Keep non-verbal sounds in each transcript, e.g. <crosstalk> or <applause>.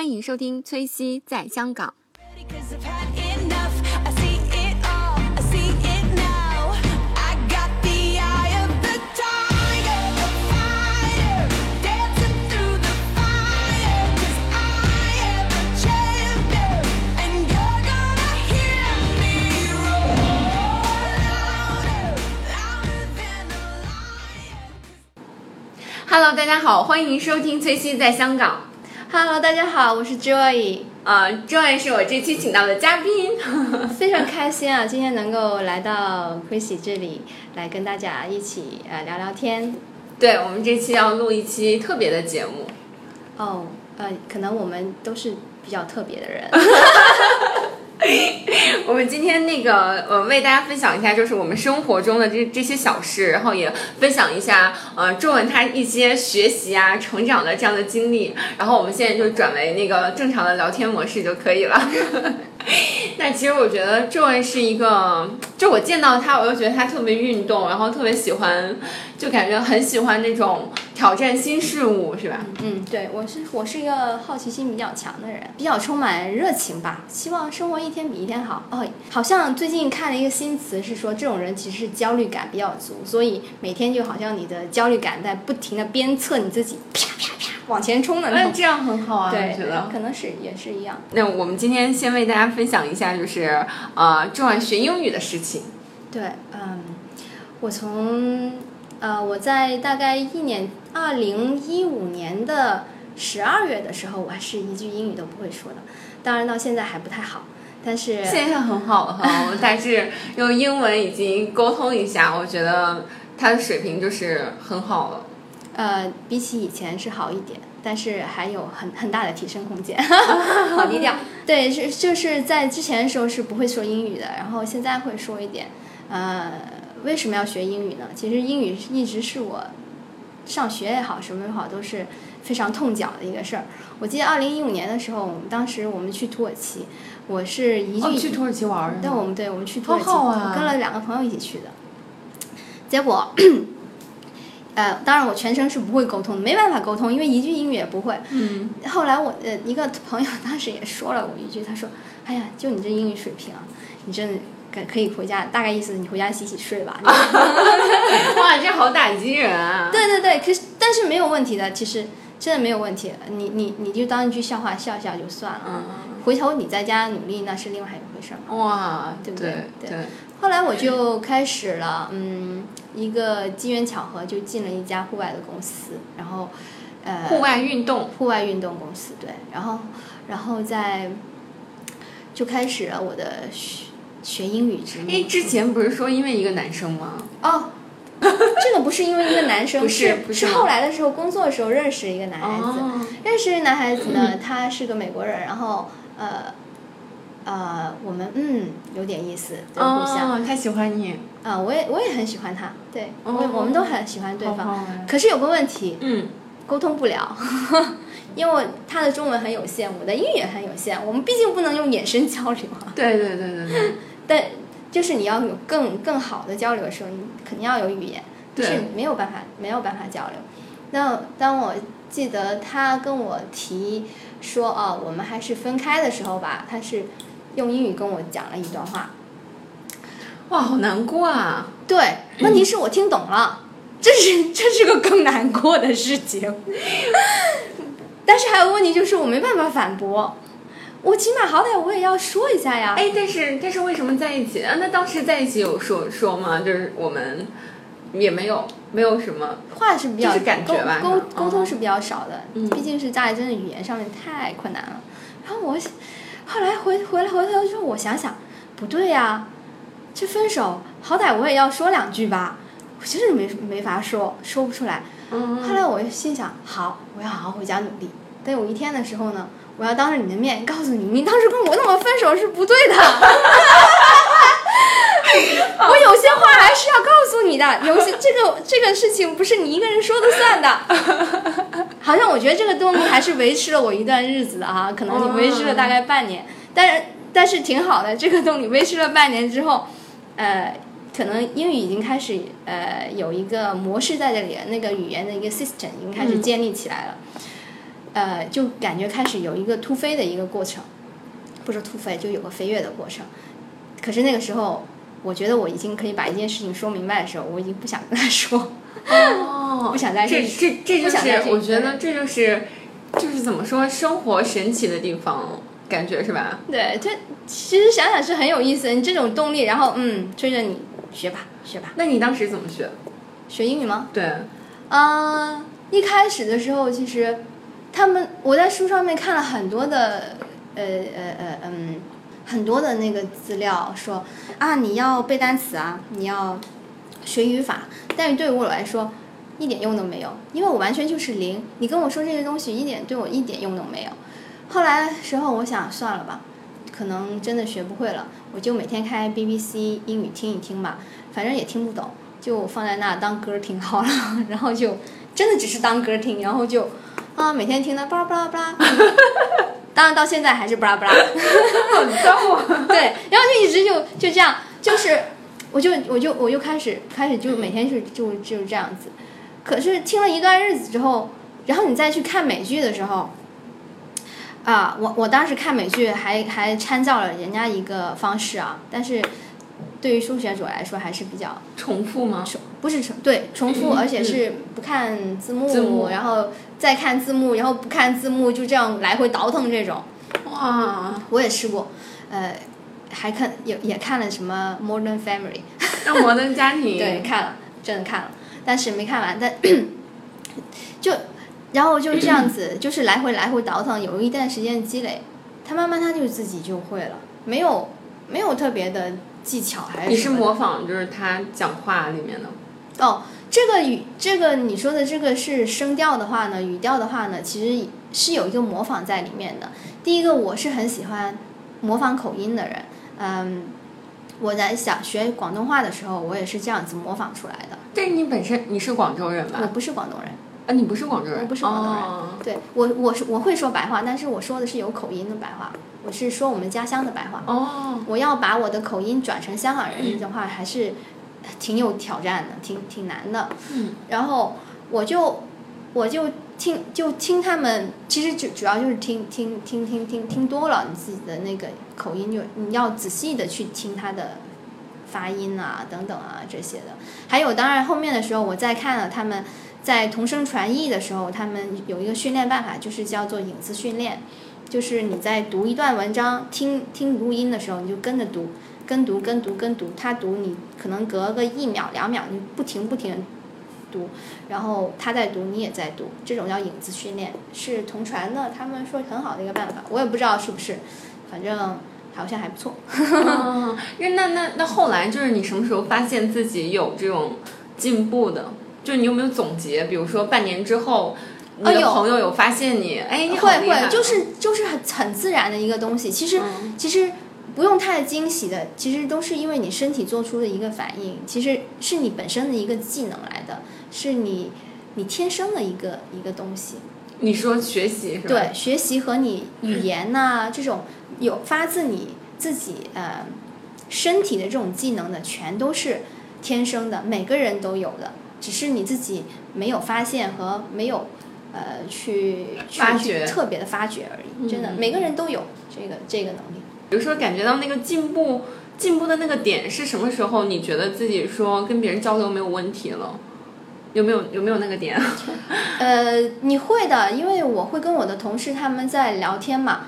欢迎收听崔西在香港。Hello，大家好，欢迎收听崔西在香港。Hello，大家好，我是 Joy，啊，Joy 是我这期请到的嘉宾。<laughs> 非常开心啊，今天能够来到 Chrissy 这里来跟大家一起呃聊聊天。对我们这期要录一期特别的节目。哦，呃，可能我们都是比较特别的人。<laughs> <laughs> 我们今天那个呃，为大家分享一下，就是我们生活中的这这些小事，然后也分享一下呃，中文他一些学习啊、成长的这样的经历。然后我们现在就转为那个正常的聊天模式就可以了。<laughs> 那其实我觉得 Joy 是一个，就我见到他，我就觉得他特别运动，然后特别喜欢，就感觉很喜欢那种挑战新事物，是吧？嗯，对我是我是一个好奇心比较强的人，比较充满热情吧，希望生活一天比一天好。哦，好像最近看了一个新词，是说这种人其实是焦虑感比较足，所以每天就好像你的焦虑感在不停的鞭策你自己，啪啪啪往前冲的那种。那这样很好啊，对我觉得。可能是也是一样。那我们今天先为大家分享一下，就是呃，重要学英语的事情。对，嗯，我从呃我在大概一年，二零一五年的十二月的时候，我还是一句英语都不会说的，当然到现在还不太好，但是现在很好了哈，我大致用英文已经沟通一下，我觉得他的水平就是很好了。呃比起以前是好一点。但是还有很很大的提升空间，<laughs> 好低调。<laughs> 对，是就是在之前的时候是不会说英语的，然后现在会说一点。呃，为什么要学英语呢？其实英语一直是我上学也好，什么也好，都是非常痛脚的一个事儿。我记得二零一五年的时候，我们当时我们去土耳其，我是一句、哦，去土耳其玩儿？但我们对我们去土耳其，好好啊我跟了两个朋友一起去的。结果，呃，当然我全程是不会沟通的，没办法沟通，因为一句英语也不会。嗯，后来我呃一个朋友当时也说了我一句，他说：“哎呀，就你这英语水平啊，你真的可可以回家，大概意思你回家洗洗睡吧。<laughs> ”哇，这好打击人啊！对对对，可是但是没有问题的，其实真的没有问题。你你你就当一句笑话笑笑就算了，嗯，回头你在家努力那是另外一回事儿嘛。哇，对不对对对，后来我就开始了，嗯，一个机缘巧合就进了一家户外的公司，然后，呃，户外运动，户外运动公司对，然后然后在就开始了我的学学英语之哎，路。之前不是说因为一个男生吗？哦，这个不是因为一个男生，<laughs> 不是不是是后来的时候工作的时候认识一个男孩子，哦，认识的男孩子呢，他是个美国人，然后呃呃，我们嗯有点意思，对，互相。哦，他喜欢你，啊、我也我也很喜欢他，对，我哦我们都很喜欢对方。可是有个问题，嗯，沟通不了，<laughs> 因为他的中文很有限，我的英语也很有限，我们毕竟不能用眼神交流啊。对对对对对，<laughs> 但就是你要有更更好的交流的时候，你肯定要有语言，就是没有办法没有办法交流。那当我记得他跟我提说哦，我们还是分开的时候吧，他是用英语跟我讲了一段话。哇，好难过啊！对，问题是我听懂了，这是这是个更难过的事情。<laughs> 但是还有问题就是我没办法反驳，我起码好歹我也要说一下呀。哎，但是但是为什么在一起啊？那当时在一起有说说吗？就是我们也没有没有什么，话是比较就是感觉吧沟沟通是比较少的，嗯毕竟是家里真的语言上面太困难了。然后我后来回回来回头之后，我想想，不对呀、这分手好歹我也要说两句吧，我真是没没法说，说不出来。嗯后来我心想，好，我要好好回家努力。等有一天的时候呢，我要当着你的面告诉你，你当时跟我那么分手是不对的。<laughs> 我有些话还是要告诉你的，有些这个这个事情不是你一个人说的算的。好像我觉得这个动力还是维持了我一段日子的哈，可能你维持了大概半年，但是但是挺好的，这个动力维持了半年之后，呃，可能英语已经开始呃有一个模式在这里了，那个语言的一个 system 已经开始建立起来了。呃，就感觉开始有一个突飞的一个过程，不是突飞，就有个飞跃的过程。可是那个时候，我觉得我已经可以把一件事情说明白的时候，我已经不想跟他说。哦不想再这这这这就是我觉得这就是就是怎么说生活神奇的地方，感觉是吧？对，这其实想想是很有意思，你这种动力，然后嗯，追着你学吧，学吧，那你当时怎么学？学英语吗？对，嗯，一开始的时候，其实他们我在书上面看了很多的，呃呃呃嗯，很多的那个资料说啊，你要背单词啊，你要学语法，但是对于我来说一点用都没有，因为我完全就是零。你跟我说这些东西，一点对我一点用都没有。后来时候我想算了吧，可能真的学不会了，我就每天开 BBC 英语听一听吧，反正也听不懂，就放在那当歌听好了，<laughs> 然后就真的只是当歌听，然后就啊每天听的巴拉巴拉巴拉，<laughs> 当然到现在还是巴拉巴拉，好逗啊！<laughs> 对，然后就一直就就这样，就是我就我就我就开始开始就每天就就就这样子，可是听了一段日子之后，然后你再去看美剧的时候。啊，我我当时看美剧还还参照了人家一个方式啊，但是对于初学者来说还是比较重复吗？重不是重对重复，而且是不看字幕，字幕然后再看字幕，然后不看字幕，就这样来回倒腾这种。哇，我也试过，呃，还看也也看了什么《Modern Family <laughs>》，让摩登家庭 <laughs> 对，看了，真的看了，但是没看完，但 <coughs> 就然后就这样子，<coughs> 就是来回来回倒腾，有一段时间积累，他慢慢他就自己就会了，没有没有特别的技巧还是你是模仿就是他讲话里面的，哦，这个语，这个你说的这个是声调的话呢，语调的话呢，其实是有一个模仿在里面的。第一个，我是很喜欢模仿口音的人，嗯，我在想学广东话的时候，我也是这样子模仿出来的。但是你本身你是广州人吧？我不是广东人，啊，你不是广州人，我不是广东人哦对我我是我会说白话，但是我说的是有口音的白话，我是说我们家乡的白话。哦，我要把我的口音转成香港人的话，还是挺有挑战的，挺挺难的。嗯，然后我就我就听就听他们，其实主主要就是听听听听听听多了，你自己的那个口音就你要仔细的去听他的发音啊等等啊这些的。还有当然后面的时候，我再看了他们在同声传译的时候，他们有一个训练办法，就是叫做影子训练。就是你在读一段文章，听听录音的时候，你就跟着读，跟读跟读跟读，他读你可能隔个一秒两秒，你不停不停读，然后他在读，你也在读，这种叫影子训练，是同传的，他们说很好的一个办法，我也不知道是不是，反正好像还不错。<laughs> 哦，那那那那后来就是你什么时候发现自己有这种进步的？就是你有没有总结？比如说半年之后，你朋友有发现你，哎，你会会，就是就是很很自然的一个东西。其实、嗯其实不用太惊喜的，其实都是因为你身体做出的一个反应，其实是你本身的一个技能来的，是你你天生的一个一个东西。你说学习是吧？对，学习和你语言呐、这种有发自你自己呃身体的这种技能的，全都是天生的，每个人都有的，只是你自己没有发现和没有呃去发掘特别的发掘而已。真的，嗯每个人都有这个这个能力。比如说感觉到那个进步进步的那个点是什么时候？你觉得自己说跟别人交流没有问题了？有没有有没有那个点？<laughs> 呃，你会的，因为我会跟我的同事他们在聊天嘛，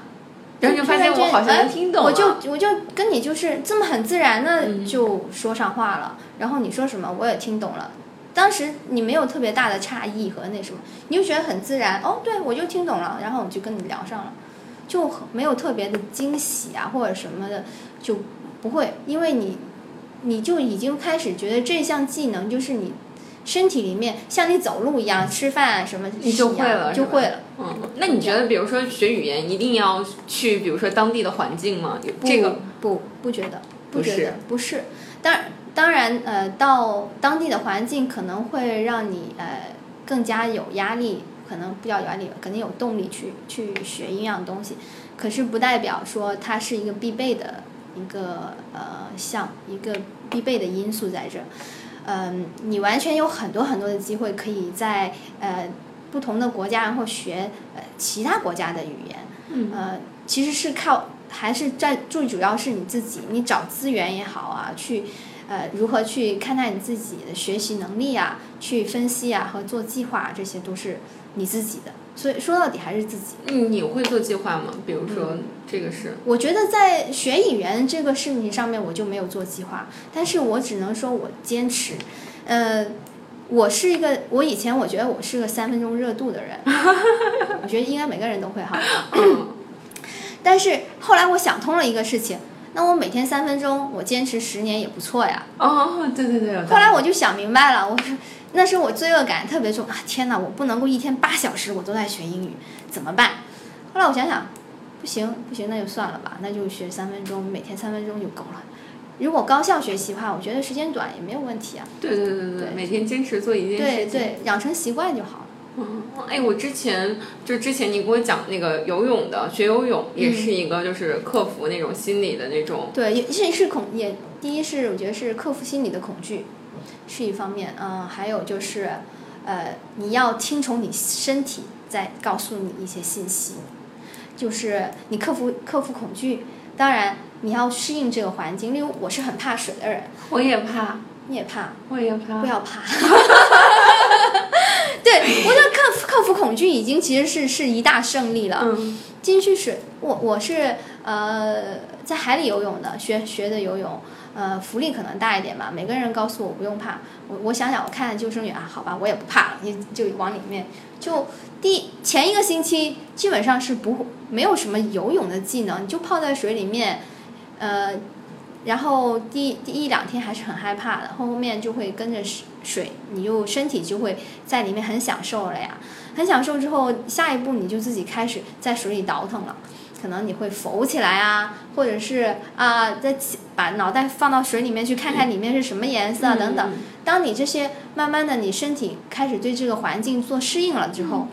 然后就发现我好像能听懂了。我就我就跟你就是这么很自然的嗯就说上话了，然后你说什么我也听懂了。当时你没有特别大的诧异和那什么，你就觉得很自然。哦，对我就听懂了，然后我就跟你聊上了，就没有特别的惊喜啊或者什么的，就不会，因为你你就已经开始觉得这项技能就是你身体里面像你走路一样，吃饭啊什么你就会了就会了。嗯，那你觉得，比如说学语言，一定要去，比如说当地的环境吗？这个不不觉得，不觉得不是。当然当然呃，到当地的环境可能会让你呃更加有压力，可能不叫有压力，肯定有动力去去学一样东西。可是不代表说它是一个必备的一个呃项，一个必备的因素在这儿。嗯，你完全有很多很多的机会可以在呃不同的国家然后学呃其他国家的语言，嗯呃，其实是靠还是在最主要是你自己，你找资源也好啊，去呃如何去看待你自己的学习能力啊，去分析啊和做计划，这些都是你自己的。所以说到底还是自己。嗯，你会做计划吗？比如说嗯这个是，我觉得在学语言这个事情上面，我就没有做计划，但是我只能说我坚持。呃，我是一个，我以前我觉得我是个三分钟热度的人，<laughs> 我觉得应该每个人都会哈。<laughs> 嗯 <coughs> 但是后来我想通了一个事情，那我每天三分钟，我坚持十年也不错呀。哦，对对对，后来我就想明白了，我说那时候我罪恶感特别重啊！天哪，我不能够一天八小时我都在学英语，怎么办？后来我想想，不行不行，那就算了吧，那就学三分钟，每天三分钟就够了。如果高效学习的话，我觉得时间短也没有问题啊。对对对对对每天坚持做一件事情。对对，养成习惯就好了。嗯，<laughs> 哎，我之前就之前你给我讲那个游泳的，学游泳也嗯是一个就是克服那种心理的那种，对，也是是恐也，第一是我觉得是克服心理的恐惧，是一方面，嗯，还有就是，呃，你要听从你身体在告诉你一些信息，就是你克服克服恐惧，当然你要适应这个环境，例如我是很怕水的人，我也怕，你也怕，我也怕，不要怕。<laughs> 对，我觉得克服克服恐惧已经其实是是一大胜利了。嗯进去水，我我是呃在海里游泳的，学学的游泳，呃浮力可能大一点吧。每个人告诉我不用怕，我我想想，我看救生员啊，好吧，我也不怕了，你就往里面。就第前一个星期基本上是不没有什么游泳的技能，你就泡在水里面，呃，然后第第一两天还是很害怕的，后面就会跟着水水，你就身体就会在里面很享受了呀。很享受之后，下一步你就自己开始在水里倒腾了，可能你会浮起来啊，或者是啊，再起把脑袋放到水里面去看看里面是什么颜色啊等等。嗯当你这些慢慢的，你身体开始对这个环境做适应了之后，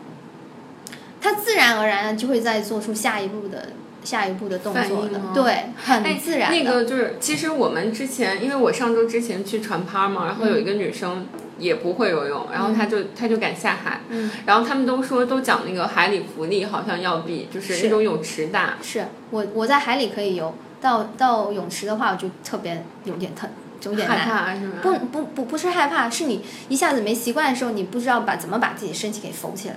它自然而然的就会再做出下一步的下一步的动作的吗，对，哎很自然哎。那个就是，其实我们之前，因为我上周之前去船趴嘛，然后有一个女生也不会游泳，然后她就她就敢下海，嗯，然后他们都说都讲那个海里浮力好像要比就是是那种泳池大，是我我在海里可以游，到到泳池的话我就特别有点疼，有点害难。怕是吗？不不不不是害怕，是你一下子没习惯的时候，你不知道把怎么把自己身体给浮起来。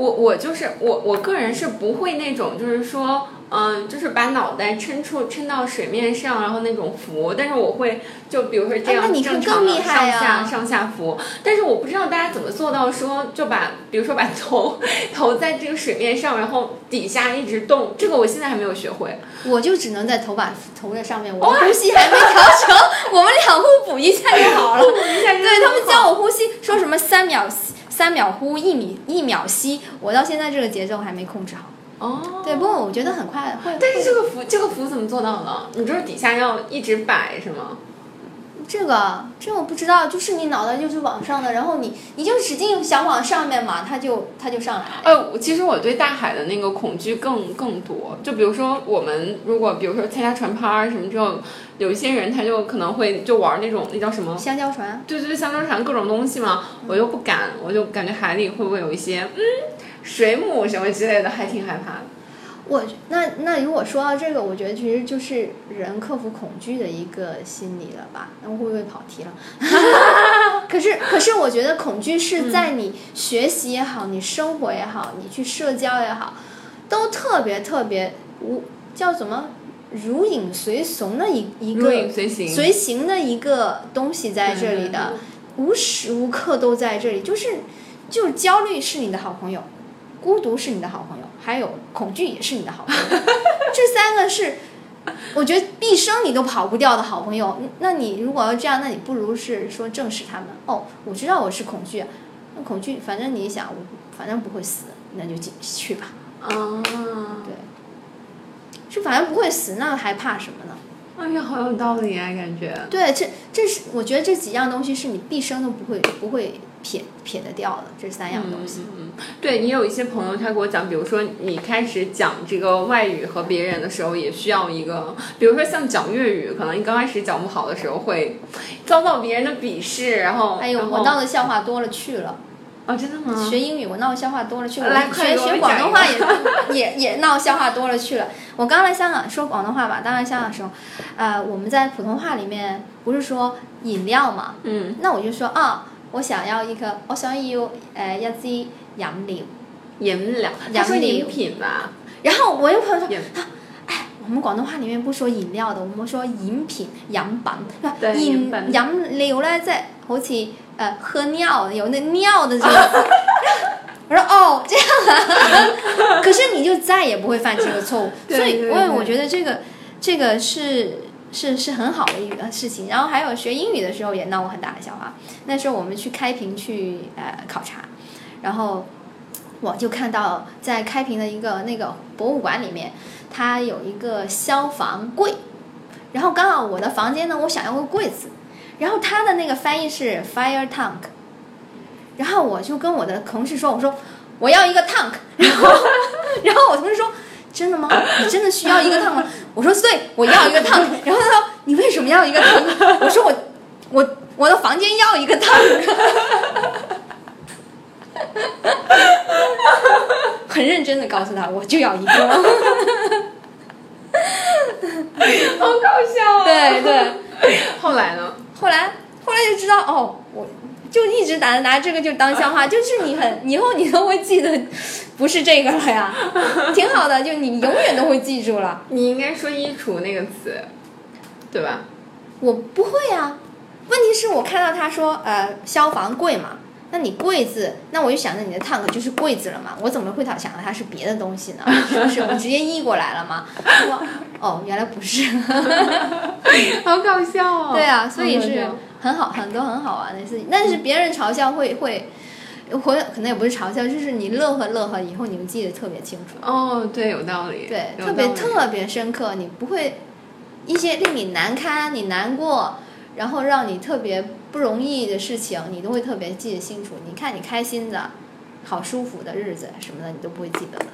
我我就是我我个人是不会那种就是说。嗯，就是把脑袋撑出撑到水面上，然后那种浮，但是我会就比如说这样正常的上下啊上下浮，但是我不知道大家怎么做到说就把比如说把头头在这个水面上，然后底下一直动，这个我现在还没有学会。我就只能在头把头在上面，我呼吸还没调成，我们俩互补一下就好了。对他们教我呼吸，说什么三秒三秒呼，一米一秒吸，我到现在这个节奏还没控制好。哦，对，不过我觉得很快会。但是这个符这个符怎么做到的？你就是底下要一直摆是吗？这个这我不知道，就是你脑袋就是往上的，然后你你就使劲想往上面嘛，它就它就上来了。呃，其实我对大海的那个恐惧更更多。就比如说我们如果比如说参加船趴什么之后，有一些人他就可能会就玩那种那叫什么？香蕉船，对对对，香蕉船各种东西嘛，我又不敢，我就感觉海里会不会有一些嗯水母什么之类的，还挺害怕的。我那那如果说到这个，我觉得其实就是人克服恐惧的一个心理了吧？那会不会跑题了？<laughs> 可是可是我觉得恐惧是在你学习也好，你生活也好，你去社交也好，都特别特别无叫什么如影随形的一一个随形，随行的一个东西在这里的，无时无刻都在这里。就是，就是焦虑是你的好朋友，孤独是你的好朋友，还有恐惧也是你的好朋友。这三个是，我觉得毕生你都跑不掉的好朋友。那你如果要这样，那你不如是说正视他们。哦，我知道我是恐惧啊，那恐惧，反正你想，我反正不会死，那就进去吧。啊，对，就反正不会死，那还怕什么呢？哎呀，好有道理啊，感觉。对，这这是我觉得这几样东西是你毕生都不会不会撇撇得掉的，这三样东西。嗯，对你有一些朋友，他给我讲，比如说你开始讲这个外语和别人的时候，也需要一个，比如说像讲粤语，可能你刚开始讲不好的时候会遭到别人的鄙视，然后，哎呦，我闹的笑话多了去了。哦，真的吗？学英语我闹笑话多了去了，学学广东话也也也闹笑话多了去了。我刚来香港说广东话吧，刚来香港的时候，呃，我们在普通话里面不是说饮料嘛，嗯，那我就说啊，我想要一个，我想要呃一支飲料，饮料，他饮料。说饮品吧，然後我有朋友說饮。我們廣東話裡面不說飲料的，我們說飲品、饮品。對飲飲品。飲料咧，即係好似誒、呃、喝尿有那尿的這個字。<laughs> 我說哦，這樣啊，<laughs> 可是你就再也不會犯這個錯誤。對所以，我我覺得這個這個是是是很好的一个事情。然后还有学英语的时候也闹过很大的笑话。那时候我们去开平去呃考察，然后我就看到在开平的一个那个博物馆里面，它有一个消防柜，然后刚好我的房间呢，我想要个柜子，然后它的那个翻译是 fire tank，然后我就跟我的同事说，我说我要一个 tank，<laughs> 然后然后我同事说真的吗？你真的需要一個 tank 嗎？<laughs> 我说对，我要一個 tank，<laughs> 然后他说你为什么要一個 tank？我说我我我的房间要一個 tank。<laughs> 很认真的告诉他，我就要一个。好搞笑啊！对对，后来呢？后来后来就知道哦，我就一直拿拿这个就当笑话，<laughs> 就是你很以后你都会记得，不是这个了呀，<laughs> 挺好的，就你永远都会记住了。你应该说衣橱那个词，对吧？我不会啊，问题是我看到他说呃消防柜嘛，那你柜子，那我就想着你的 tank 就是柜子了嘛，我怎么会想到它是别的东西呢？是不是我直接译过来了嗎？我哦，原来不是。<laughs> 好搞笑哦！对啊，所以是很好很多很好玩的事情。但是别人嘲笑会会会可能也不是嘲笑，就是你乐呵乐呵，以后你们记得特别清楚。哦，对，有道理，对，特别特别深刻，你不会一些令你难堪、你难过，然后让你特别不容易的事情，你都会特别记得清楚。你看你开心的、好舒服的日子什么的，你都不会记得的。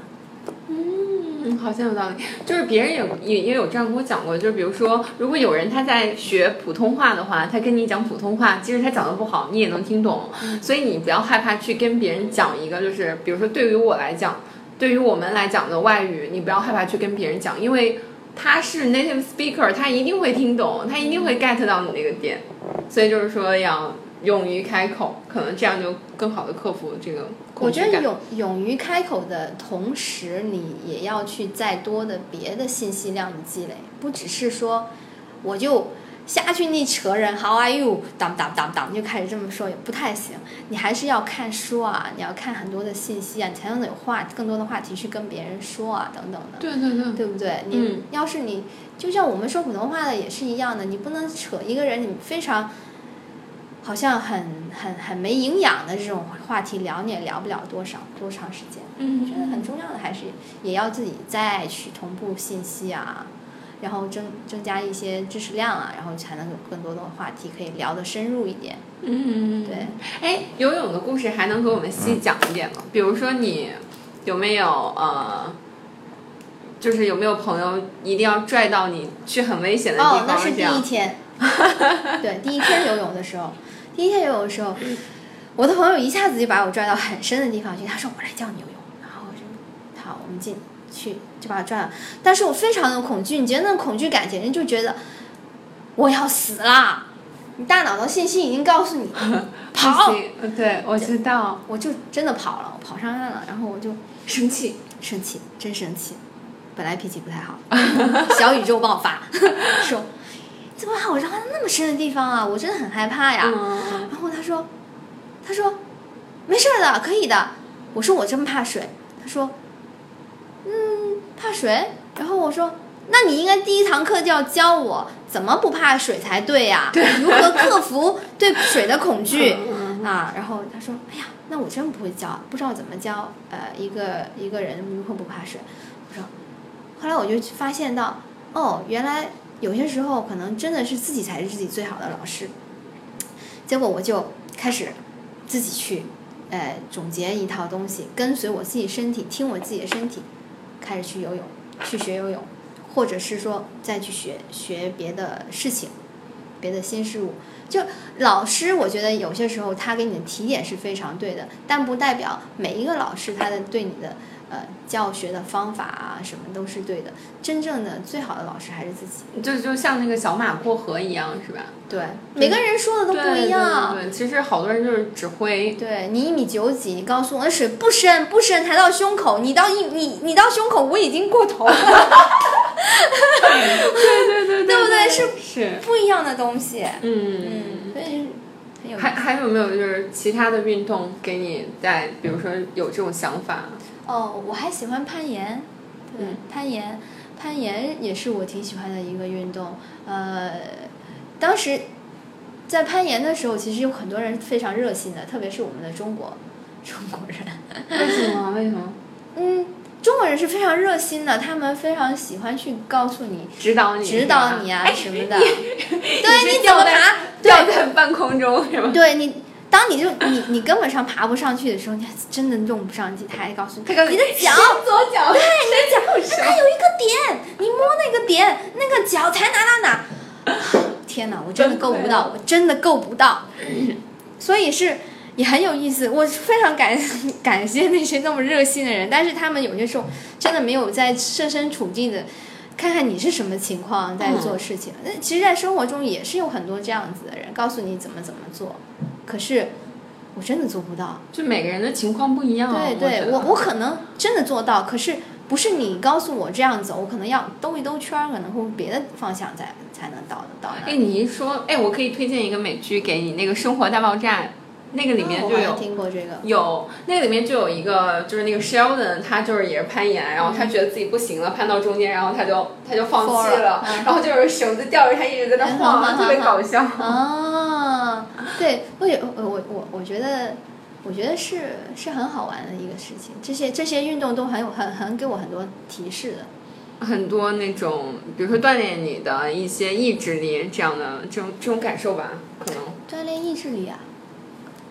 嗯，好像有道理。就是别人也也也有这样跟我讲过，就是比如说，如果有人他在学普通话的话，他跟你讲普通话，即使他讲的不好，你也能听懂。所以你不要害怕去跟别人讲一个，就是比如说对于我来讲，对于我们来讲的外语，你不要害怕去跟别人讲，因为他是 native speaker，他一定会听懂，他一定会 get 到你那个点。所以就是说要勇于开口，可能这样就更好的克服这个我恐惧感。觉得勇勇于开口的同时，你也要去再多的别的信息量的积累，不只是说我就瞎去那扯人 How are you？当当当当就开始这么说，也不太行。你还是要看书啊，你要看很多的信息啊，你才能有话更多的话题去跟别人说啊，等等的。对对对，对不对？你、嗯要是你就像我们说普通话的也是一样的，你不能扯一个人你非常好像很很很没营养的这种话题聊，你也聊不了多少多长时间。嗯我觉得很重要的还是也要自己再去同步信息啊，然后增增加一些知识量啊，然后才能有更多的话题可以聊得深入一点。嗯，对。哎，游泳的故事还能给我们细讲一点吗？比如说你有没有呃，就是有没有朋友一定要拽到你去很危险的地哦，方？那是第一天，<laughs> 对，第一天游泳的时候，第一天游泳的时候，我的朋友一下子就把我拽到很深的地方去，他说我来教你游泳，然后我就好，我们进去就把我拽了，但是我非常的恐惧，你觉得那种恐惧感简直就觉得我要死啦！你大脑的信息已经告诉你 <laughs> 跑对，我知道，我就真的跑了，我跑上岸了，然后我就生气。生气，真生气。本来脾气不太好，小宇宙爆发，说怎么把我绕到那么深的地方啊？我真的很害怕呀。嗯，然后他说，他说没事的，可以的。我说我真怕水。他说，嗯，怕水。然后我说，那你应该第一堂课就要教我怎么不怕水才对呀、如何克服对水的恐惧。<laughs> 啊，然后他说：“哎呀，那我真不会教，不知道怎么教呃一个一个人如何不怕水。”我说，后来我就发现到，哦，原来有些时候可能真的是自己才是自己最好的老师。结果我就开始自己去呃总结一套东西，跟随我自己身体，听我自己的身体，开始去游泳，去学游泳，或者是说再去学学别的事情。别的新事物。就老师，我觉得有些时候他给你的提点是非常对的，但不代表每一个老师他的对你的呃教学的方法啊什么都是对的。真正的最好的老师还是自己。就就像那个小马过河一样，是吧？对，每个人说的都不一样。对对对，其实好多人就是指挥对你一米九几，你告诉我那水不深不深，抬到胸口，你到一你你到胸口，我已经过头了。对对对对不对是是，不一样的东西。嗯。嗯，所以还。还有没有就是其他的运动给你带，比如说有这种想法？哦，我还喜欢攀岩，对，嗯攀岩，攀岩也是我挺喜欢的一个运动。呃，当时在攀岩的时候，其实有很多人非常热心的，特别是我们的中国中国人。为什么？为什么？嗯，中国人是非常热心的，他们非常喜欢去告诉你、指导你，指导你啊哎什么的。你对，你怎么爬？吊在半空中是吗？对你，当你就你你根本上爬不上去的时候，你还真的用不上去，他还告诉你，你的脚，左脚，对，你的脚，它有一个点，你摸那个点，那个脚才哪哪哪。<sighs> 天哪，我真的够不到，我真的够不到。所以是也很有意思，我非常感 <laughs> 感谢那些那么热心的人，但是他们有些时候真的没有在设身处地的看看你是什么情况在做事情。那、其实，在生活中也是有很多这样子的人，告诉你怎么怎么做，可是我真的做不到。就每个人的情况不一样。对对，我我可能真的做到，可是不是你告诉我这样走，我可能要兜一兜圈儿，可能会别的方向再才能到得到那哎，你一说，哎，我可以推荐一个美剧给你，那个《生活大爆炸》，那个里面就有。听过这个。有那个里面就有一个，就是那个 Sheldon，他就是也是攀岩，然后他觉得自己不行了，攀到中间，然后他就他就放弃了然后就是绳子吊着他一直在那晃，特别搞笑。啊，对，我也我我我我觉得，我觉得是是很好玩的一个事情。这些这些运动都很有很很给我很多提示的。很多那种，比如说锻炼你的一些意志力这样的这种这种感受吧，可能。锻炼意志力啊，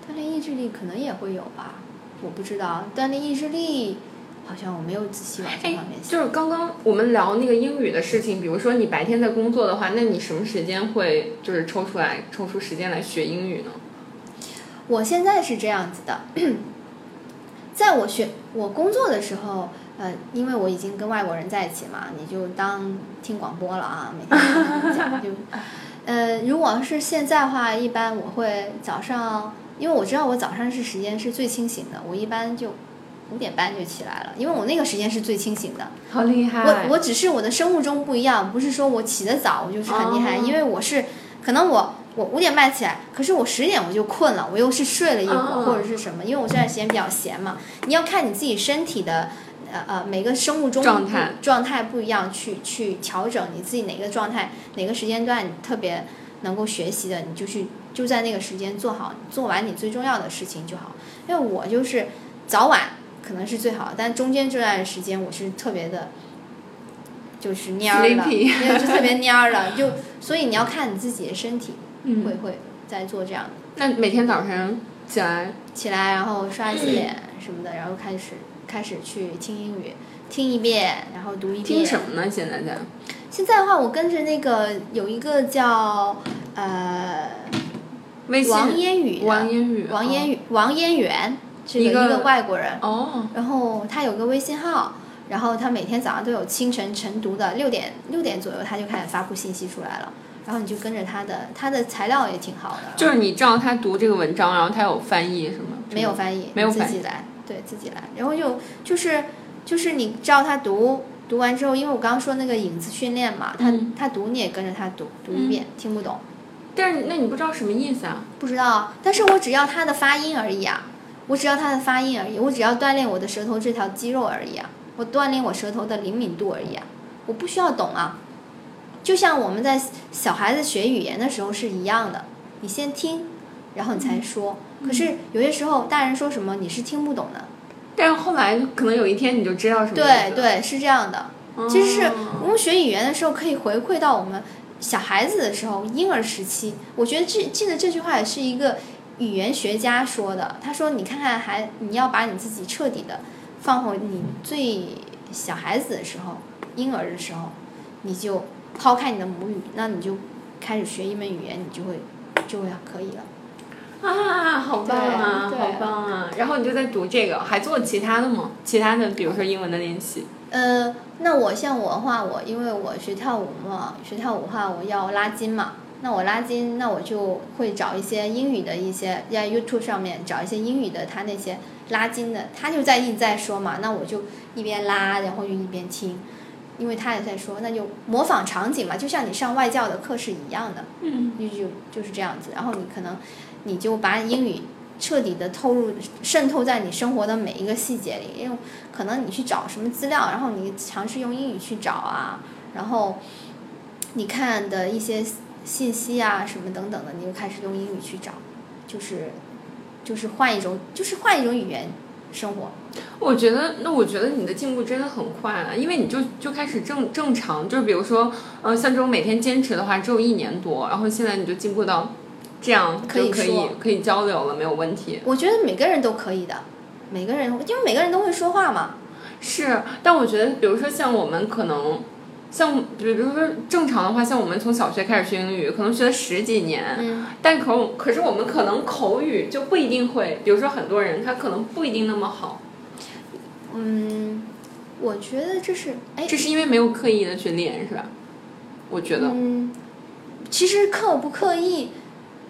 锻炼意志力可能也会有吧，我不知道。锻炼意志力，好像我没有仔细往这哎方面，想。就是刚刚我们聊那个英语的事情，比如说你白天在工作的话，那你什么时间会就是抽出来抽出时间来学英语呢？我现在是这样子的，<clears throat> 在我学我工作的时候，呃，因为我已经跟外国人在一起嘛，你就当听广播了啊，每天讲就，呃，如果是现在的话，一般我会早上，因为我知道我早上是时间是最清醒的，我一般就五点半就起来了，因为我那个时间是最清醒的。好厉害！我我只是我的生物钟不一样，不是说我起得早我就是很厉害，哦因为我是可能我我五点半起来，可是我十点我就困了，我又是睡了一会儿、哦或者是什么，因为我这段时间比较闲嘛。你要看你自己身体的呃呃每个生物钟状态状态不一样，去去调整你自己哪个状态哪个时间段你特别能够学习的，你就去就在那个时间做好做完你最重要的事情就好。因为我就是早晚可能是最好，但中间这段时间我是特别的。就是蔫儿的，Sleepy 因为就特别蔫儿了，<laughs> 就所以你要看你自己的身体，嗯会会在做这样的。那每天早上起来，起来，然后刷一次脸什么的，然后开始开始去听英语，听一遍，然后读一遍。听什么呢？现在在现在的话，我跟着那个有一个叫呃微信王烟雨王烟雨，王烟雨王烟元，是一个一个外国人，哦，然后他有个微信号。然后他每天早上都有清晨晨读的六点六点左右，他就开始发布信息出来了。然后你就跟着他的，他的材料也挺好的。就是你照他读这个文章，然后他有翻译是吗？没有翻译，没有翻译自己来，对自己来。然后就就是就是你照他读，读完之后，因为我刚刚说那个影子训练嘛，他、嗯他读你也跟着他读，读一遍，听不懂但是那你不知道什么意思啊？不知道，但是我只要它的发音而已啊，我只要它的发音而已，我只要锻炼我的舌头这条肌肉而已啊，我锻炼我舌头的灵敏度而已啊，我不需要懂啊。就像我们在小孩子学语言的时候是一样的，你先听，然后你才说。可是有些时候大人说什么你是听不懂的，但是后来可能有一天你就知道什么对对，是这样的。其实是哦我们学语言的时候，可以回馈到我们小孩子的时候，婴儿时期。我觉得这记得这句话也是一个语言学家说的。他说：“你看看孩，你要把你自己彻底的放回你最小孩子的时候，婴儿的时候，你就抛开你的母语，那你就开始学一门语言，你就会就会可以了。啊，好棒啊，好棒啊！然后你就在读这个，还做其他的吗？其他的，比如说英文的练习。呃，那我像我的话，我因为我学跳舞嘛，学跳舞的话，我要拉筋嘛。那我拉筋，那我就会找一些英语的一些，在 YouTube 上面找一些英语的，他那些拉筋的，他就在一直在说嘛，那我就一边拉，然后就一边听，因为他也在说，那就模仿场景嘛，就像你上外教的课是一样的，嗯，就就就是这样子。然后你可能你就把英语彻底的透入渗透在你生活的每一个细节里，因为可能你去找什么资料，然后你尝试用英语去找啊，然后你看的一些信息啊什么等等的，你就开始用英语去找，就是就是换一种就是换一种语言生活。我觉得，那我觉得你的进步真的很快啊，因为你就就开始正正常，就是比如说，呃，像这种每天坚持的话，只有一年多，然后现在你就进步到这样，可以就可以可以交流了，没有问题。我觉得每个人都可以的，每个人因为每个人都会说话嘛。是，但我觉得，比如说像我们可能，像比如说正常的话，像我们从小学开始学英语，可能学了十几年，嗯，但可可是我们可能口语就不一定会，比如说很多人他可能不一定那么好，嗯，我觉得这是哎，这是因为没有刻意的去练，是吧？我觉得，嗯，其实刻不刻意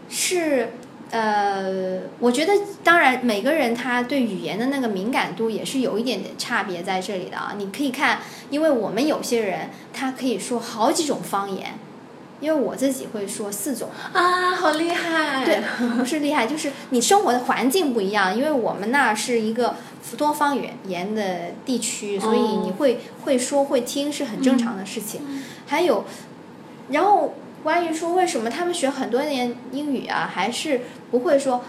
是呃，我觉得当然每个人他对语言的那个敏感度也是有一点点差别在这里的啊。你可以看，因为我们有些人他可以说好几种方言，因为我自己会说四种。啊，好厉害！对，不是厉害，就是你生活的环境不一样，因为我们那是一个多方语言的地区，所以你会会说会听是很正常的事情。还有，然后关于说为什么他们学很多年英语啊，还是不会说。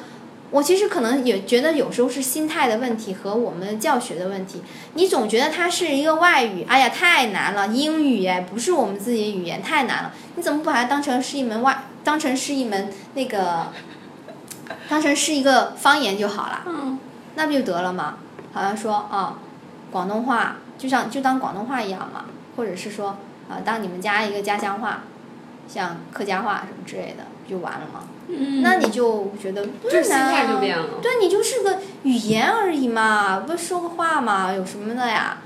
我其实可能也觉得有时候是心态的问题和我们教学的问题。你总觉得它是一个外语，哎呀太难了，英语哎不是我们自己的语言，太难了。你怎么不把它当成是一门外，当成是一门那个，当成是一个方言就好了？嗯，那不就得了吗？好像说啊，广东话就像就当广东话一样嘛，或者是说啊，当你们家一个家乡话，像客家话什么之类的，不就完了吗？嗯那你就觉得不就是心难啊态就变了。对你就是个语言而已嘛，不说个话嘛，有什么的呀？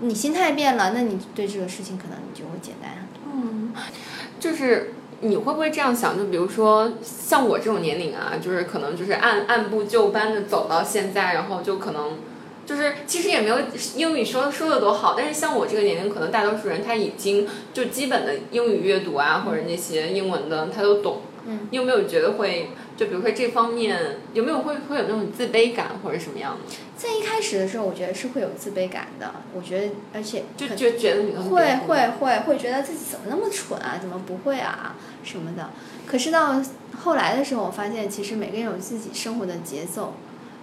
你心态变了，那你对这个事情可能你就会简单很多。嗯，就是你会不会这样想？就比如说像我这种年龄啊，就是可能就是按按部就班的走到现在，然后就可能就是其实也没有英语说说的多好，但是像我这个年龄，可能大多数人他已经就基本的英语阅读啊，或者那些英文的他都懂。嗯，你有没有觉得会就比如说这方面有没有会会有那种自卑感或者什么样的？在一开始的时候，我觉得是会有自卑感的。我觉得，而且就就觉觉得你很会会会会觉得自己怎么那么蠢啊，怎么不会啊什么的。可是到后来的时候，我发现其实每个人有自己生活的节奏，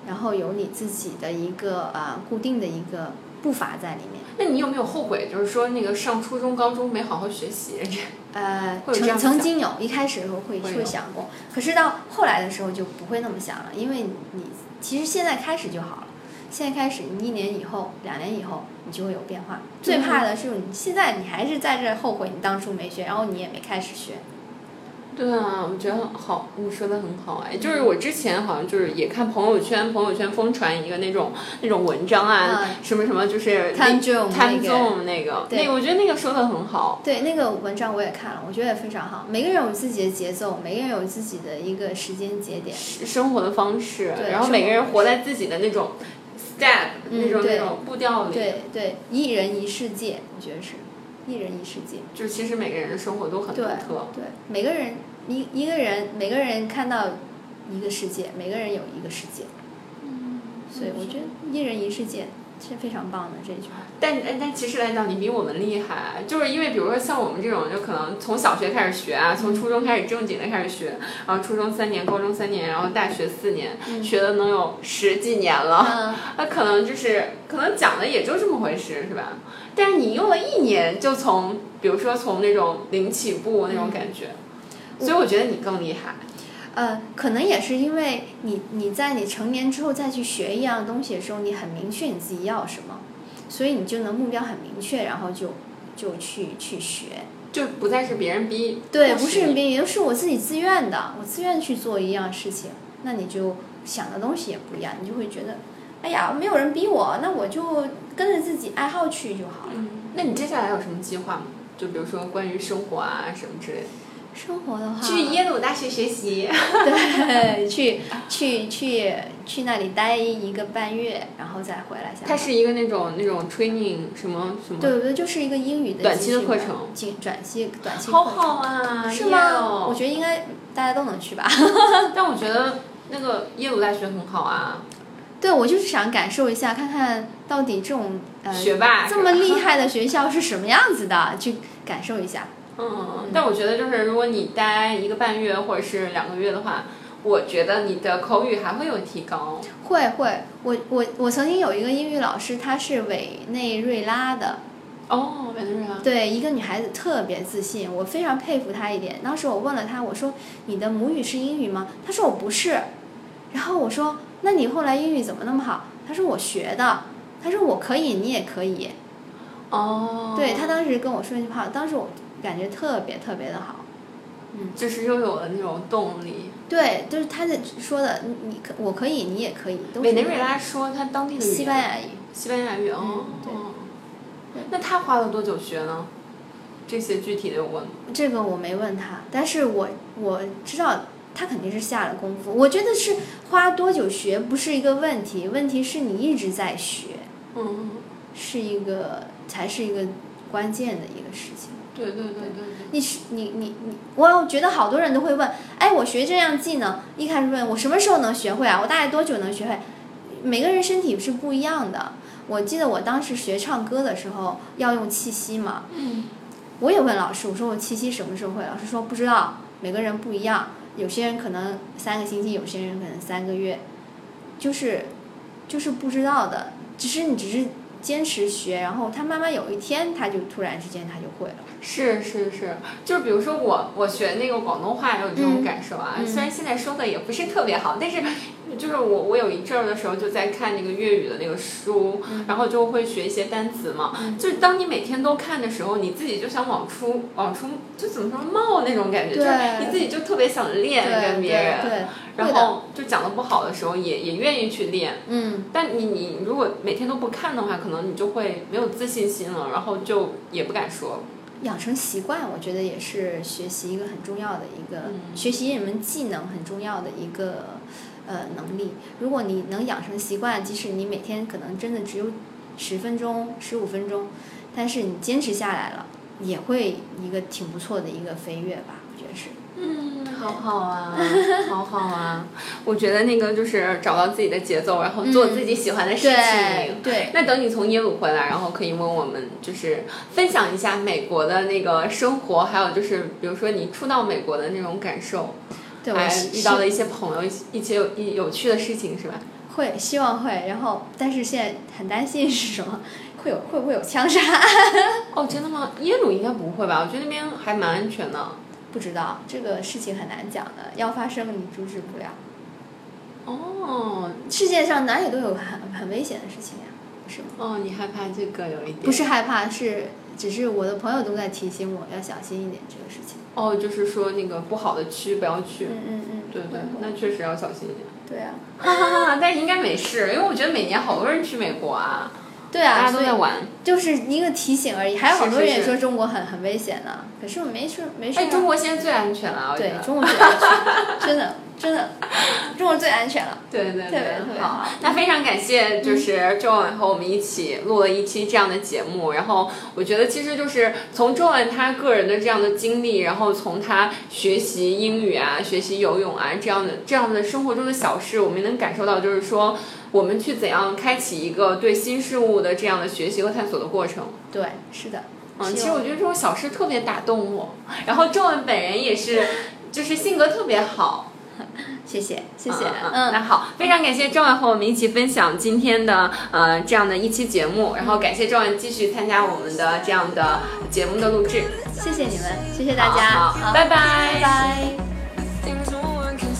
然后有你自己的一个啊、固定的一个步伐在里面。那你有没有后悔？就是说那个上初中、高中没好好学习？<laughs> 呃，曾曾经有一开始的时候会会会想过，可是到后来的时候就不会那么想了，因为你其实现在开始就好了。现在开始，你一年以后、两年以后，你就会有变化。最怕的是你现在你还是在这后悔你当初没学，然后你也没开始学。对啊，我觉得好，你说的很好哎，就是我之前好像就是也看朋友圈，朋友圈疯传一个那种那种文章啊，嗯什么什么就是 Time Zone 那个那个，对那个我觉得那个说的很好，对，那个文章我也看了，我觉得也非常好。每个人有自己的节奏，每个人有自己的一个时间节点。生活的方式，然后每个人活在自己的那种 step、嗯那种那种步调里，对对，一人一世界，我觉得是，一人一世界。就其实每个人的生活都很独对特，对，每个人一一个人，每个人看到一个世界，每个人有一个世界。嗯所以我觉得一人一世界是非常棒的这句话。但但但其实来讲，你比我们厉害，就是因为比如说像我们这种，就可能从小学开始学啊，从初中开始正经的开始学，然后初中三年，高中三年，然后大学四年，学了能有十几年了，嗯，那可能就是可能讲的也就这么回事，是吧？但是你用了一年，就从比如说从那种零起步那种感觉，所以我觉得你更厉害。呃，可能也是因为你你在你成年之后再去学一样东西的时候，你很明确你自己要什么，所以你就能目标很明确，然后就就去去学。就不再是别人逼，对，不是人逼你，是我自己自愿的，我自愿去做一样事情，那你就想的东西也不一样，你就会觉得，哎呀，没有人逼我，那我就跟着自己爱好去就好了。嗯，那你接下来有什么计划吗？就比如说关于生活啊什么之类的。生活的话，去耶鲁大学学习。<laughs> 对，去去去去那里待一个半月，然后再回来。它是一个那种那种 training 什么什么，对对，就是一个英语的短期的课程进短期短期好好啊，是吗？我觉得应该大家都能去吧。<laughs> 但我觉得那个耶鲁大学很好啊，对，我就是想感受一下，看看到底这种呃学霸这么 <laughs> 厉害的学校是什么样子的，去感受一下。嗯，但我觉得就是如果你待一个半月或者是两个月的话，我觉得你的口语还会有提高。会会，我我我曾经有一个英语老师，她是委内瑞拉的，哦，委内瑞拉。对，一个女孩子特别自信，我非常佩服她一点。当时我问了她，我说你的母语是英语吗？她说我不是。然后我说那你后来英语怎么那么好？她说我学的。她说我可以，你也可以。哦。对她当时跟我说一句话，当时我感觉特别特别的好。嗯就是又有了那种动力。对，就是他的说的，你你可我可以，你也可以，委内瑞拉说他当地的西班牙语。西班牙语哦。嗯对哦那他花了多久学呢？这些具体的有问吗？这个我没问他，但是我我知道他肯定是下了功夫。我觉得是花多久学不是一个问题，问题是你一直在学，嗯，是一个才是一个关键的一个事情。对对对对。你是你你你，我觉得好多人都会问，哎，我学这样技能，一开始问我什么时候能学会啊？我大概多久能学会？每个人身体是不一样的。我记得我当时学唱歌的时候要用气息嘛，我也问老师，我说我气息什么时候会？老师说不知道，每个人不一样，有些人可能三个星期，有些人可能三个月，就是就是不知道的，只是你只是坚持学，然后他慢慢有一天他就突然之间他就会了。是是是，就是比如说我我学那个广东话也有这种嗯。感受啊，嗯。虽然现在说的也不是特别好，但是就是我我有一阵儿的时候就在看那个粤语的那个书，嗯。然后就会学一些单词嘛，就是当你每天都看的时候，你自己就想往出往出就怎么说冒那种感觉，就是你自己就特别想练对跟别人，对对，然后就讲的不好的时候也也愿意去练，嗯，但你你如果每天都不看的话，可能你就会没有自信心了，然后就也不敢说。养成习惯，我觉得也是学习一个很重要的一个、嗯。学习一门技能很重要的一个呃能力。如果你能养成习惯，即使你每天可能真的只有十分钟、十五分钟，但是你坚持下来了，也会一个挺不错的一个飞跃吧，我觉得是。嗯，好好啊，好好啊！<laughs> 我觉得那个就是找到自己的节奏，然后做自己喜欢的事情。对对那等你从耶鲁回来，然后可以问我们，就是分享一下美国的那个生活，还有就是比如说你初到美国的那种感受，对，我还遇到了一些朋友，一一些有一有趣的事情，是吧？会希望会，然后但是现在很担心是什么？会有会不会有枪杀？<laughs> 哦，真的吗？耶鲁应该不会吧？我觉得那边还蛮安全的。不知道这个事情很难讲的，要发生你阻止不了。哦世界上哪里都有很很危险的事情呀，不是吗？哦，你害怕这个有一点？不是害怕，是只是我的朋友都在提醒我要小心一点这个事情。哦，就是说那个不好的区不要去。嗯嗯嗯，对对，那确实要小心一点。对啊，哈哈哈！但应该没事，因为我觉得每年好多人去美国啊，对啊，大家都在玩。就是一个提醒而已。还有好多人也说中国很很危险呢，可是我没事没事啊。哎，中国现在最安全了，我觉对。中国最安全，<laughs> 真的真的，中文最安全了。对对特别特别好好，那非常感谢，就是周文和我们一起录了一期这样的节目。然后我觉得其实就是从周文他个人的这样的经历，然后从他学习英语啊、学习游泳啊这样的这样的生活中的小事，我们能感受到，就是说我们去怎样开启一个对新事物的这样的学习和探索的过程。对，是的。嗯，其实我觉得这种小事特别打动我。然后周文本人也是，就是性格特别好。谢 <laughs> 谢谢谢，嗯嗯，那好，非常感谢郑文和我们一起分享今天的呃这样的一期节目，然后感谢郑文继续参加我们的这样的节目的录制，谢谢你们，谢谢大家，好好拜拜拜。拜。things no one can